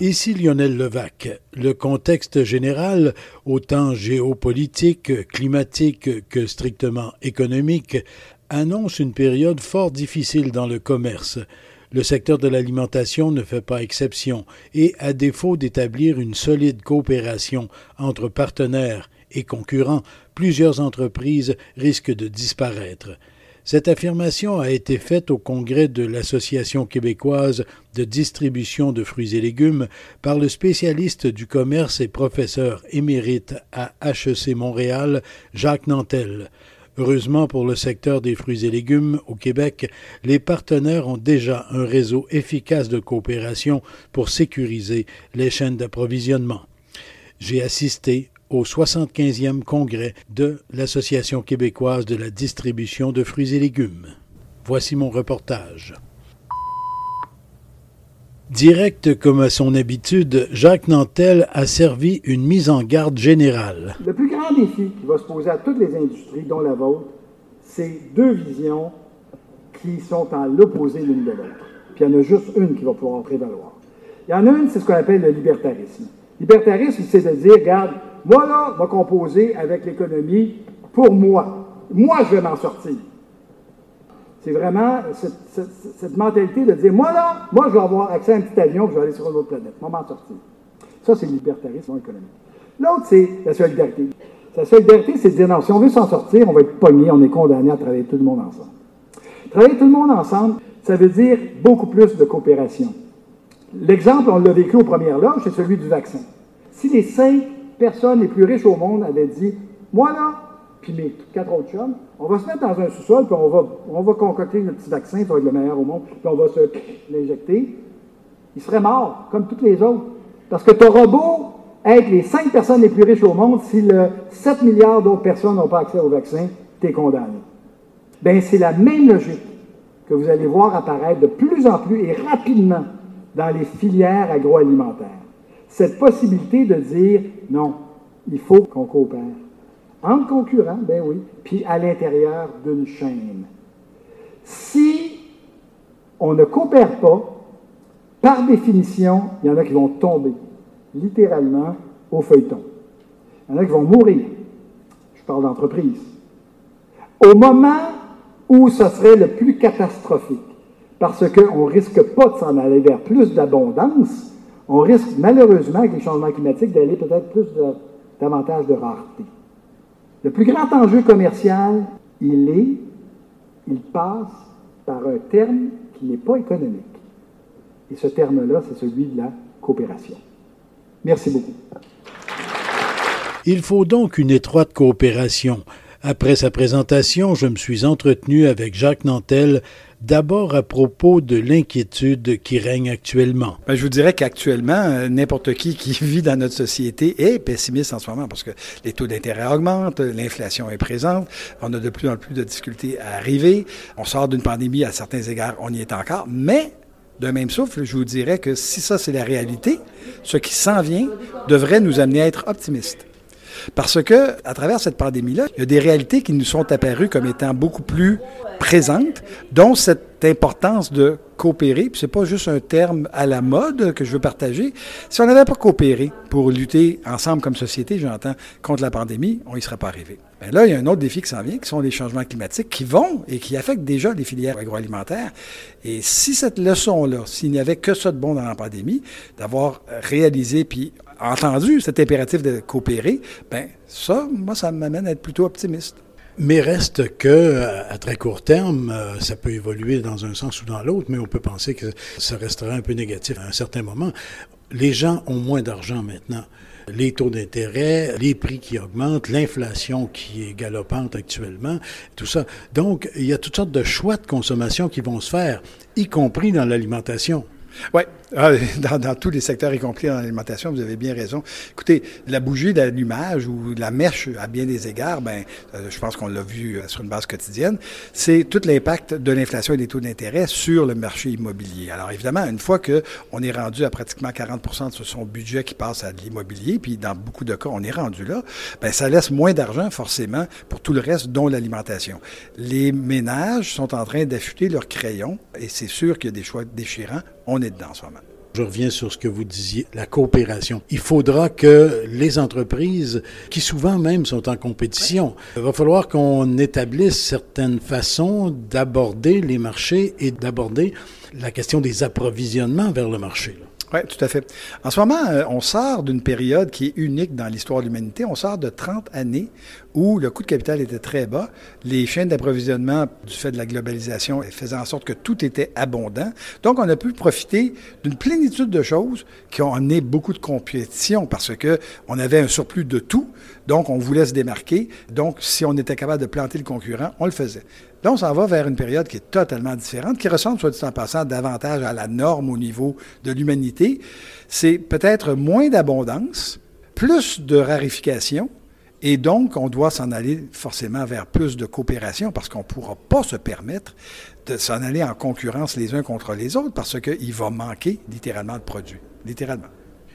Ici Lionel Levac. Le contexte général, autant géopolitique, climatique que strictement économique, annonce une période fort difficile dans le commerce. Le secteur de l'alimentation ne fait pas exception et, à défaut d'établir une solide coopération entre partenaires et concurrents, plusieurs entreprises risquent de disparaître. Cette affirmation a été faite au congrès de l'Association québécoise de distribution de fruits et légumes par le spécialiste du commerce et professeur émérite à HEC Montréal, Jacques Nantel. Heureusement pour le secteur des fruits et légumes au Québec, les partenaires ont déjà un réseau efficace de coopération pour sécuriser les chaînes d'approvisionnement. J'ai assisté au 75e congrès de l'Association québécoise de la distribution de fruits et légumes. Voici mon reportage. Direct comme à son habitude, Jacques Nantel a servi une mise en garde générale. Le plus grand défi qui va se poser à toutes les industries, dont la vôtre, c'est deux visions qui sont à l'opposé l'une de l'autre. Puis il y en a juste une qui va pouvoir prévaloir. Il y en a une, c'est ce qu'on appelle le libertarisme. Libertarisme, c'est de dire, regarde, moi, là, va composer avec l'économie pour moi. Moi, je vais m'en sortir. C'est vraiment cette, mentalité de dire, moi, là, moi, je vais avoir accès à un petit avion, je vais aller sur une autre planète. Je vais m'en sortir. Ça, c'est le libertarisme économique. L'autre, c'est la solidarité. La solidarité, c'est de dire, non, si on veut s'en sortir, on va être pogné, on est condamné à travailler tout le monde ensemble. Travailler tout le monde ensemble, ça veut dire beaucoup plus de coopération. L'exemple, on l'a vécu aux premières loges, c'est celui du vaccin. Si les cinq personnes les plus riches au monde avaient dit Moi là, puis mes quatre autres chums, on va se mettre dans un sous-sol, puis on va, on va concocter le petit vaccin, ça va être le meilleur au monde, puis on va se l'injecter. Il serait mort, comme toutes les autres. Parce que auras beau être les cinq personnes les plus riches au monde, si le 7 milliards d'autres personnes n'ont pas accès au vaccin, tu es condamné. Bien, c'est la même logique que vous allez voir apparaître de plus en plus et rapidement dans les filières agroalimentaires. Cette possibilité de dire non, il faut qu'on coopère. Entre concurrents, ben oui, puis à l'intérieur d'une chaîne. Si on ne coopère pas, par définition, il y en a qui vont tomber, littéralement, au feuilleton. Il y en a qui vont mourir. Je parle d'entreprise. Au moment où ce serait le plus catastrophique, parce qu'on ne risque pas de s'en aller vers plus d'abondance, on risque malheureusement avec les changements climatiques d'aller peut-être plus de, davantage de rareté. Le plus grand enjeu commercial, il est, il passe par un terme qui n'est pas économique. Et ce terme-là, c'est celui de la coopération. Merci beaucoup. Il faut donc une étroite coopération. Après sa présentation, je me suis entretenu avec Jacques Nantel, D'abord à propos de l'inquiétude qui règne actuellement. Ben, je vous dirais qu'actuellement, euh, n'importe qui qui vit dans notre société est pessimiste en ce moment parce que les taux d'intérêt augmentent, l'inflation est présente, on a de plus en plus de difficultés à arriver, on sort d'une pandémie à certains égards, on y est encore, mais d'un même souffle, je vous dirais que si ça c'est la réalité, ce qui s'en vient devrait nous amener à être optimistes. Parce que, à travers cette pandémie-là, il y a des réalités qui nous sont apparues comme étant beaucoup plus présentes, dont cette importance de coopérer. Puis c'est pas juste un terme à la mode que je veux partager. Si on n'avait pas coopéré pour lutter ensemble comme société, j'entends, contre la pandémie, on y serait pas arrivé. Mais là, il y a un autre défi qui s'en vient, qui sont les changements climatiques qui vont et qui affectent déjà les filières agroalimentaires. Et si cette leçon-là, s'il n'y avait que ça de bon dans la pandémie, d'avoir réalisé puis entendu cet impératif de coopérer, ben ça, moi, ça m'amène à être plutôt optimiste. Mais reste que, à très court terme, euh, ça peut évoluer dans un sens ou dans l'autre, mais on peut penser que ça restera un peu négatif à un certain moment. Les gens ont moins d'argent maintenant. Les taux d'intérêt, les prix qui augmentent, l'inflation qui est galopante actuellement, tout ça. Donc, il y a toutes sortes de choix de consommation qui vont se faire, y compris dans l'alimentation. Oui, Ah, dans, tous les secteurs, y compris dans l'alimentation, vous avez bien raison. Écoutez, la bougie d'allumage ou la mèche, à bien des égards, ben, euh, je pense qu'on l'a vu euh, sur une base quotidienne, c'est tout l'impact de l'inflation et des taux d'intérêt sur le marché immobilier. Alors évidemment, une fois qu'on est rendu à pratiquement 40% de son budget qui passe à l'immobilier, puis dans beaucoup de cas, on est rendu là, ben, ça laisse moins d'argent forcément pour tout le reste, dont l'alimentation. Les ménages sont en train d'affûter leurs crayons et c'est sûr qu'il y a des choix déchirants. On est dedans en ce moment. Je reviens sur ce que vous disiez, la coopération. Il faudra que les entreprises, qui souvent même sont en compétition, il va falloir qu'on établisse certaines façons d'aborder les marchés et d'aborder la question des approvisionnements vers le marché. Oui, tout à fait. En ce moment, euh, on sort d'une période qui est unique dans l'histoire de l'humanité. On sort de 30 années où le coût de capital était très bas, les chaînes d'approvisionnement du fait de la globalisation faisaient en sorte que tout était abondant. Donc, on a pu profiter d'une plénitude de choses qui ont amené beaucoup de compétition parce que on avait un surplus de tout. Donc, on voulait se démarquer. Donc, si on était capable de planter le concurrent, on le faisait. Là, on s'en va vers une période qui est totalement différente, qui ressemble, soit dit en passant, davantage à la norme au niveau de l'humanité. C'est peut-être moins d'abondance, plus de rarification, et donc, on doit s'en aller forcément vers plus de coopération parce qu'on ne pourra pas se permettre de s'en aller en concurrence les uns contre les autres parce qu'il va manquer littéralement de produits. Littéralement.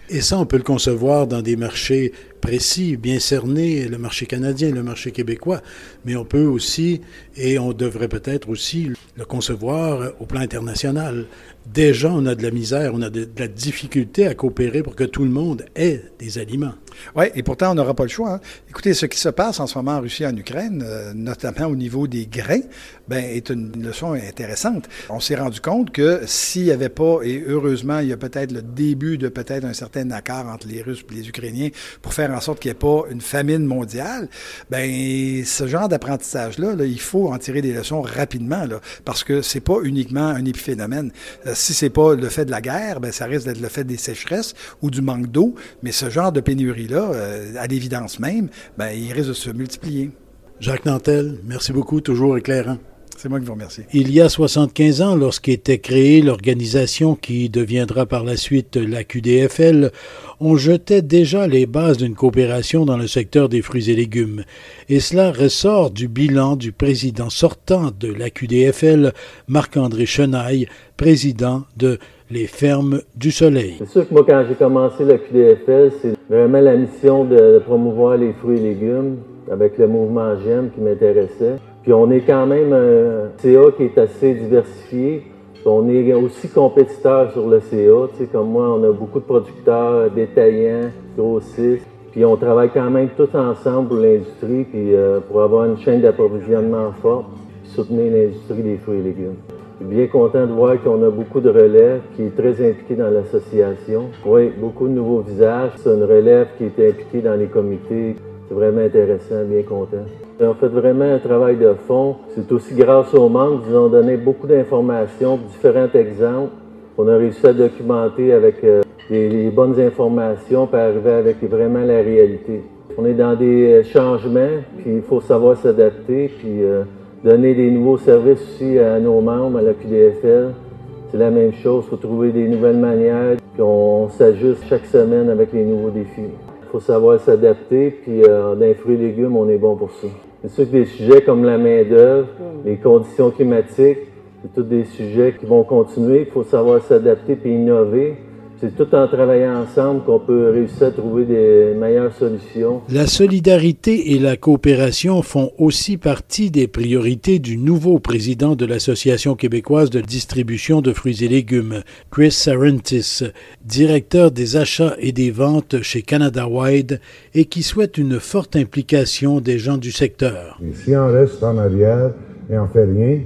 Et ça, on peut le concevoir dans des marchés précis, bien cernés, le marché canadien, le marché québécois, mais on peut aussi, et on devrait peut-être aussi le concevoir au plan international. Déjà, on a de la misère, on a de, la difficulté à coopérer pour que tout le monde ait des aliments. Oui, et pourtant, on n'aura pas le choix. Hein. Écoutez, ce qui se passe en ce moment en Russie et en Ukraine, euh, notamment au niveau des grains, ben, est une leçon intéressante. On s'est rendu compte que s'il n'y avait pas, et heureusement, il y a peut-être le début de peut-être un certain accord entre les Russes et les Ukrainiens pour faire en sorte qu'il n'y ait pas une famine mondiale, ben, ce genre d'apprentissage-là, il faut en tirer des leçons rapidement, parce que c'est pas uniquement un épiphénomène. Euh, si c'est pas le fait de la guerre, ben, ça risque d'être le fait des sécheresses ou du manque d'eau, mais ce genre de pénurie-là, euh, à l'évidence même, ben, il risque de se multiplier. Jacques Nantel, merci beaucoup, toujours éclairant. C'est moi qui vous remercie. Il y a 75 ans, lorsqu'était créée l'organisation qui deviendra par la suite la QDFL, on jetait déjà les bases d'une coopération dans le secteur des fruits et légumes. Et cela ressort du bilan du président sortant de la QDFL, Marc-André Chenaille, président de les fermes du soleil. C'est sûr que moi, quand j'ai commencé la QDFL, c'est vraiment la mission de promouvoir les fruits et légumes avec le mouvement GEM qui m'intéressait. Puis on est quand même un CA qui est assez diversifié. On est aussi compétiteur sur le CA. Tu sais, comme moi, on a beaucoup de producteurs détaillants, grossistes. Puis on travaille quand même tous ensemble pour l'industrie, puis euh, pour avoir une chaîne d'approvisionnement forte, puis soutenir l'industrie des fruits et légumes. Bien content de voir qu'on a beaucoup de relèves qui est très impliqué dans l'association. Oui, beaucoup de nouveaux visages. C'est une relève qui est impliquée dans les comités. C'est vraiment intéressant, bien content. On fait vraiment un travail de fond. C'est aussi grâce aux membres qui nous ont donné beaucoup d'informations, différents exemples. On a réussi à documenter avec euh, les, bonnes informations pour arriver avec vraiment la réalité. On est dans des euh, changements, puis il faut savoir s'adapter, puis euh, donner des nouveaux services aussi à nos membres, à la QDFL. C'est la même chose, il faut trouver des nouvelles manières, puis on s'ajuste chaque semaine avec les nouveaux défis faut savoir s'adapter, puis euh, dans les fruits et légumes, on est bon pour ça. C'est sûr que des sujets comme la main-d'œuvre, mm. les conditions climatiques, c'est tous des sujets qui vont continuer. Il faut savoir s'adapter puis innover. C'est tout en travaillant ensemble qu'on peut réussir à trouver des meilleures solutions. La solidarité et la coopération font aussi partie des priorités du nouveau président de l'Association québécoise de distribution de fruits et légumes, Chris Sarentis, directeur des achats et des ventes chez Canada Wide et qui souhaite une forte implication des gens du secteur. si on reste en arrière et on fait rien,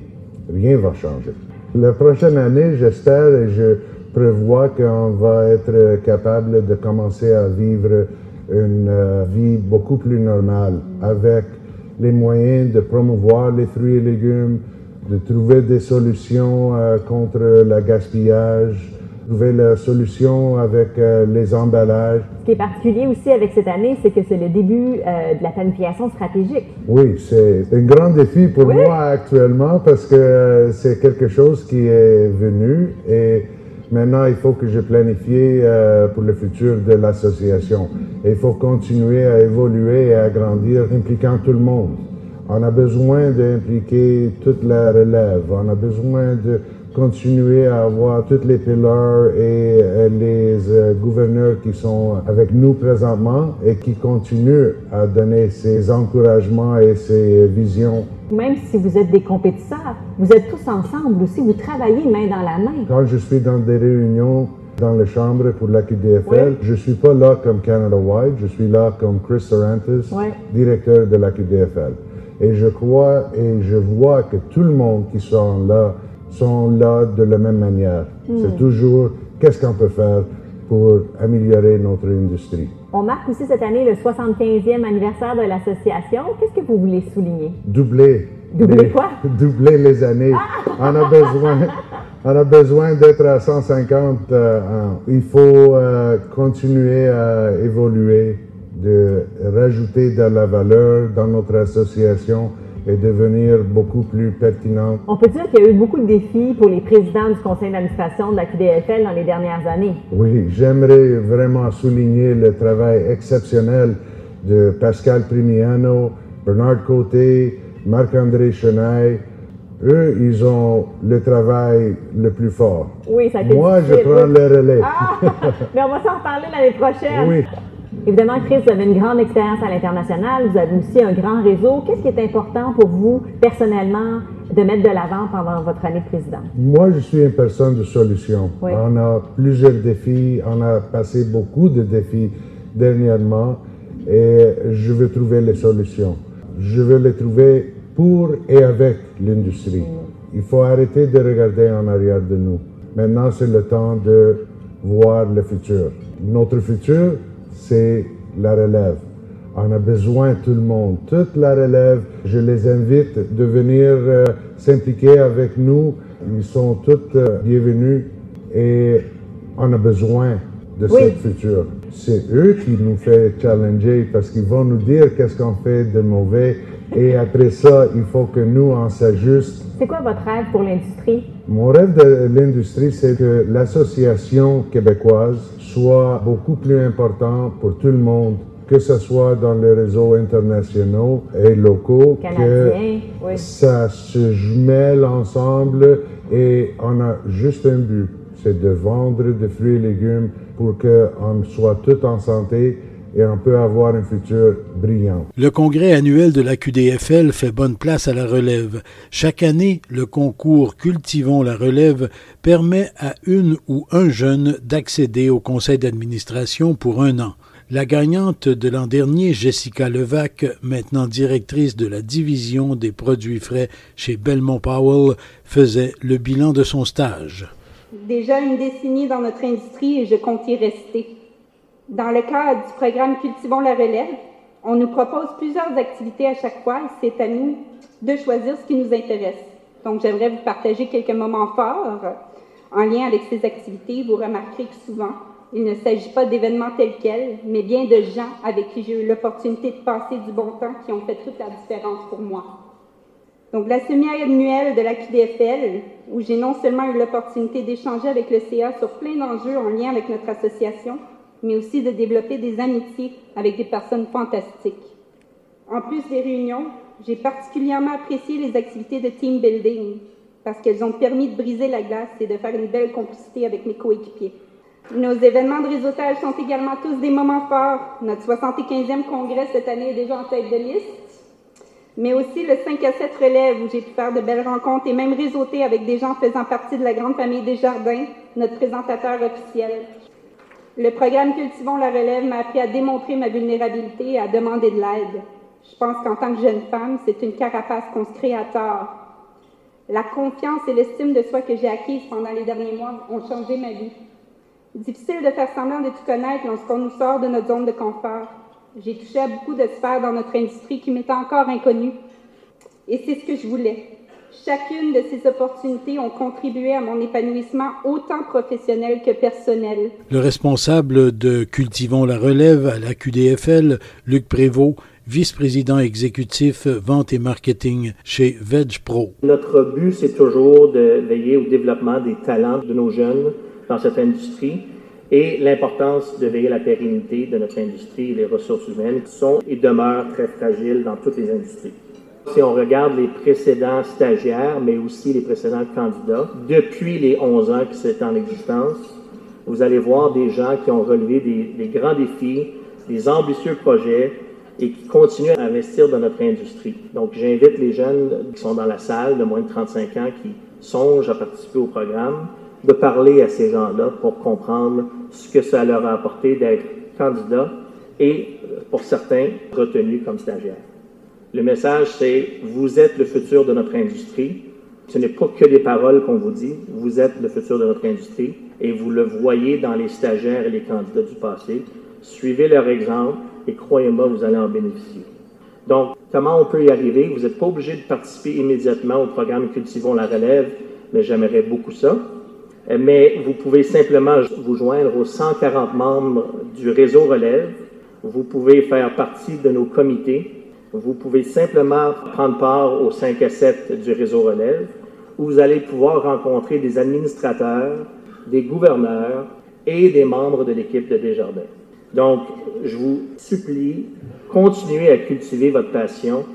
rien va changer. La prochaine année, j'espère et je prévoit qu'on va être capable de commencer à vivre une euh, vie beaucoup plus normale avec les moyens de promouvoir les fruits et légumes, de trouver des solutions euh, contre le gaspillage, trouver la solution avec euh, les emballages. Ce qui est particulier aussi avec cette année, c'est que c'est le début de la planification stratégique. Oui, c'est un grand défi pour moi actuellement parce que c'est quelque chose qui est venu et Maintenant, il faut que je planifie euh, pour le futur de l'association. Il faut continuer à évoluer et à grandir, impliquant tout le monde. On a besoin d'impliquer toute la relève. On a besoin de continuer à avoir tous les pillars et euh, les euh, gouverneurs qui sont avec nous présentement et qui continuent à donner ces encouragements et ces visions. Même si vous êtes des compétiteurs, vous êtes tous ensemble aussi, vous travaillez main dans la main. Quand je suis dans des réunions dans les chambres pour la QDFL, je suis pas là comme Canada Wide, je suis là comme Chris Sarantis, directeur de la QDFL. Et je crois et je vois que tout le monde qui sont là sont là de la même manière. Hmm. C'est toujours qu'est-ce qu'on peut faire pour améliorer notre industrie? On marque aussi cette année le 75e anniversaire de l'association. Qu'est-ce que vous voulez souligner? Doubler. Doubler quoi? Doubler les années. Ah! On a besoin, on a besoin d'être à 150 euh, Il faut euh, continuer à évoluer, de rajouter de la valeur dans notre association et devenir beaucoup plus pertinente. On peut dire qu'il y a eu beaucoup de défis pour les présidents du conseil d'administration de la QDFL dans les dernières années. Oui, j'aimerais vraiment souligner le travail exceptionnel de Pascal Primiano, Bernard Côté, Marc-André Chenaille. Eux, ils ont le travail le plus fort. Oui, ça a été Moi, je prends le relais. Ah! Mais on va s'en reparler l'année prochaine. Oui. Évidemment, Chris, vous avez une grande expérience à l'international, vous avez aussi un grand réseau. Qu'est-ce qui est important pour vous, personnellement, de mettre de l'avant pendant votre année de président? Moi, je suis une personne de solution. On a plusieurs défis, on a passé beaucoup de défis dernièrement et je veux trouver les solutions. Je veux les trouver pour et avec l'industrie. Il faut arrêter de regarder en arrière de nous. Maintenant, c'est le temps de voir le futur. Notre futur, c'est la relève. On a besoin tout le monde, toute la relève. Je les invite de venir euh, s'impliquer avec nous. Ils sont tous euh, bienvenus et on a besoin de ce futur. C'est eux qui nous font challenger parce qu'ils vont nous dire qu'est-ce qu'on fait de mauvais et après ça, il faut que nous on s'ajuste. C'est quoi votre rêve pour l'industrie? Mon rêve de l'industrie, c'est que l'association québécoise soit beaucoup plus important pour tout le monde, que ce soit dans les réseaux internationaux et locaux, que ça se jumelle ensemble et on a juste un but, c'est de vendre des fruits et légumes pour qu'on soit tous en santé et on peut avoir un futur brillant. Le congrès annuel de la QDFL fait bonne place à la relève. Chaque année, le concours Cultivons la relève permet à une ou un jeune d'accéder au conseil d'administration pour un an. La gagnante de l'an dernier, Jessica Levac, maintenant directrice de la division des produits frais chez Belmont Powell, faisait le bilan de son stage. Déjà une décennie dans notre industrie et je compte y rester. Dans le cadre du programme Cultivons la relève, on nous propose plusieurs activités à chaque fois et c'est à nous de choisir ce qui nous intéresse. Donc, j'aimerais vous partager quelques moments forts en lien avec ces activités. Vous remarquerez que souvent, il ne s'agit pas d'événements tels quels, mais bien de gens avec qui j'ai eu l'opportunité de passer du bon temps qui ont fait toute la différence pour moi. Donc, la semi-annuelle de la QDFL, où j'ai non seulement eu l'opportunité d'échanger avec le CA sur plein d'enjeux en lien avec notre association, mais aussi de développer des amitiés avec des personnes fantastiques. En plus des réunions, j'ai particulièrement apprécié les activités de team building parce qu'elles ont permis de briser la glace et de faire une belle complicité avec mes coéquipiers. Nos événements de réseautage sont également tous des moments forts. Notre 75e congrès cette année est déjà en tête de liste, mais aussi le 5 à 7 relève où j'ai pu faire de belles rencontres et même réseauter avec des gens faisant partie de la grande famille des jardins, notre présentateur officiel. Le programme Cultivons la relève m'a appris à démontrer ma vulnérabilité et à demander de l'aide. Je pense qu'en tant que jeune femme, c'est une carapace qu'on se crée à tort. La confiance et l'estime de soi que j'ai acquises pendant les derniers mois ont changé ma vie. Difficile de faire semblant de tout connaître lorsqu'on nous sort de notre zone de confort. J'ai touché à beaucoup de sphères dans notre industrie qui m'étaient encore inconnues. Et c'est ce que je voulais. Chacune de ces opportunités ont contribué à mon épanouissement autant professionnel que personnel. Le responsable de Cultivons la relève à la QDFL, Luc Prévost, vice-président exécutif vente et marketing chez VegPro. Notre but, c'est toujours de veiller au développement des talents de nos jeunes, dans cette industrie et l'importance de veiller à la pérennité de notre industrie et les ressources humaines qui sont et demeurent très fragiles dans toutes les industries. Si on regarde les précédents stagiaires, mais aussi les précédents candidats, depuis les 11 ans qui sont en existence, vous allez voir des gens qui ont relevé des, grands défis, des ambitieux projets et qui continuent à investir dans notre industrie. Donc, j'invite les jeunes qui sont dans la salle de moins de 35 ans qui songent à participer au programme de parler à ces gens-là pour comprendre ce que ça leur a apporté d'être candidat et, pour certains, retenus comme stagiaires. Le message, c'est vous êtes le futur de notre industrie. Ce n'est pas que des paroles qu'on vous dit, vous êtes le futur de notre industrie et vous le voyez dans les stagiaires et les candidats du passé. Suivez leur exemple et croyez-moi, vous allez en bénéficier. Donc, comment on peut y arriver? Vous n'êtes pas obligé de participer immédiatement au programme Cultivons la relève, mais j'aimerais beaucoup ça. Mais vous pouvez simplement vous joindre aux 140 membres du réseau relève. Vous pouvez faire partie de nos comités. Vous pouvez simplement prendre part aux 5 à 7 du réseau relève, où vous allez pouvoir rencontrer des administrateurs, des gouverneurs et des membres de l'équipe de Desjardins. Donc, je vous supplie, continuez à cultiver votre passion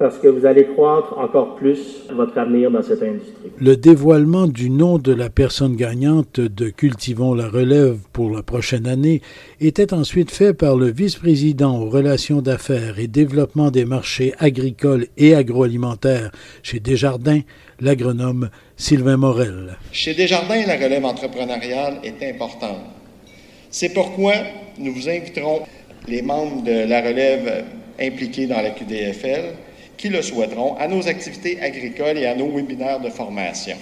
parce que vous allez croître encore plus votre avenir dans cette industrie. Le dévoilement du nom de la personne gagnante de Cultivons la relève pour la prochaine année était ensuite fait par le vice-président aux relations d'affaires et développement des marchés agricoles et agroalimentaires chez Desjardins, l'agronome Sylvain Morel. Chez Desjardins, la relève entrepreneuriale est importante. C'est pourquoi nous vous inviterons les membres de la relève impliqués dans la QDFL qui le souhaiteront à nos activités agricoles et à nos webinaires de formation.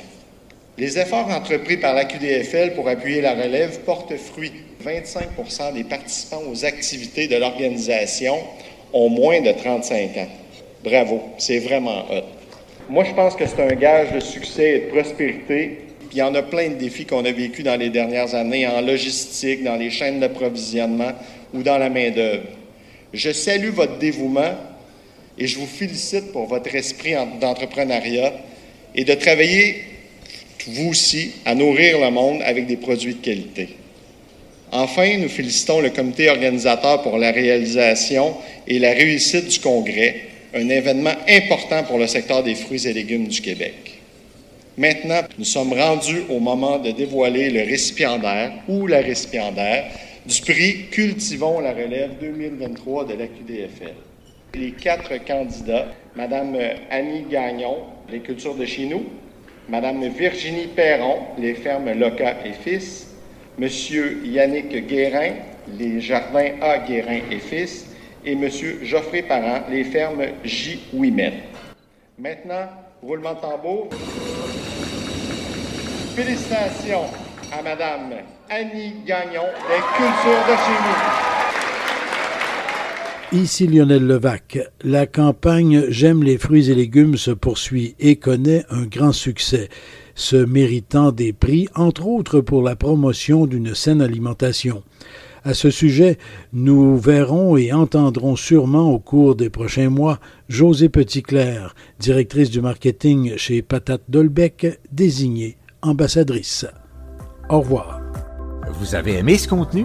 Les efforts entrepris par la QDFL pour appuyer la relève portent fruit. 25% des participants aux activités de l'organisation ont moins de 35 ans. Bravo, c'est vraiment hot. Moi, je pense que c'est un gage de succès et de prospérité. Il y en a plein de défis qu'on a vécu dans les dernières années en logistique, dans les chaînes d'approvisionnement ou dans la main-d'œuvre. Je salue votre dévouement et je vous félicite pour votre esprit d'entrepreneuriat et de travailler, vous aussi, à nourrir le monde avec des produits de qualité. Enfin, nous félicitons le comité organisateur pour la réalisation et la réussite du congrès, un événement important pour le secteur des fruits et légumes du Québec. Maintenant, nous sommes rendus au moment de dévoiler le récipiendaire ou la récipiendaire du prix Cultivons la relève 2023 de la QDFL. Les quatre candidats, Madame Annie Gagnon, les cultures de chez nous, Madame Virginie Perron, les fermes Loca et Fils, Monsieur Yannick Guérin, les jardins A. Guérin et Fils, et Monsieur Geoffrey Parent, les fermes J. Ouimet. Maintenant, roulement de tambour. Félicitations à Madame Annie Gagnon des cultures de chez nous. Ici Lionel Levac. La campagne J'aime les fruits et légumes se poursuit et connaît un grand succès, se méritant des prix, entre autres pour la promotion d'une saine alimentation. À ce sujet, nous verrons et entendrons sûrement au cours des prochains mois José Petitclerc, directrice du marketing chez Patate Dolbec, désignée ambassadrice. Au revoir. Vous avez aimé ce contenu?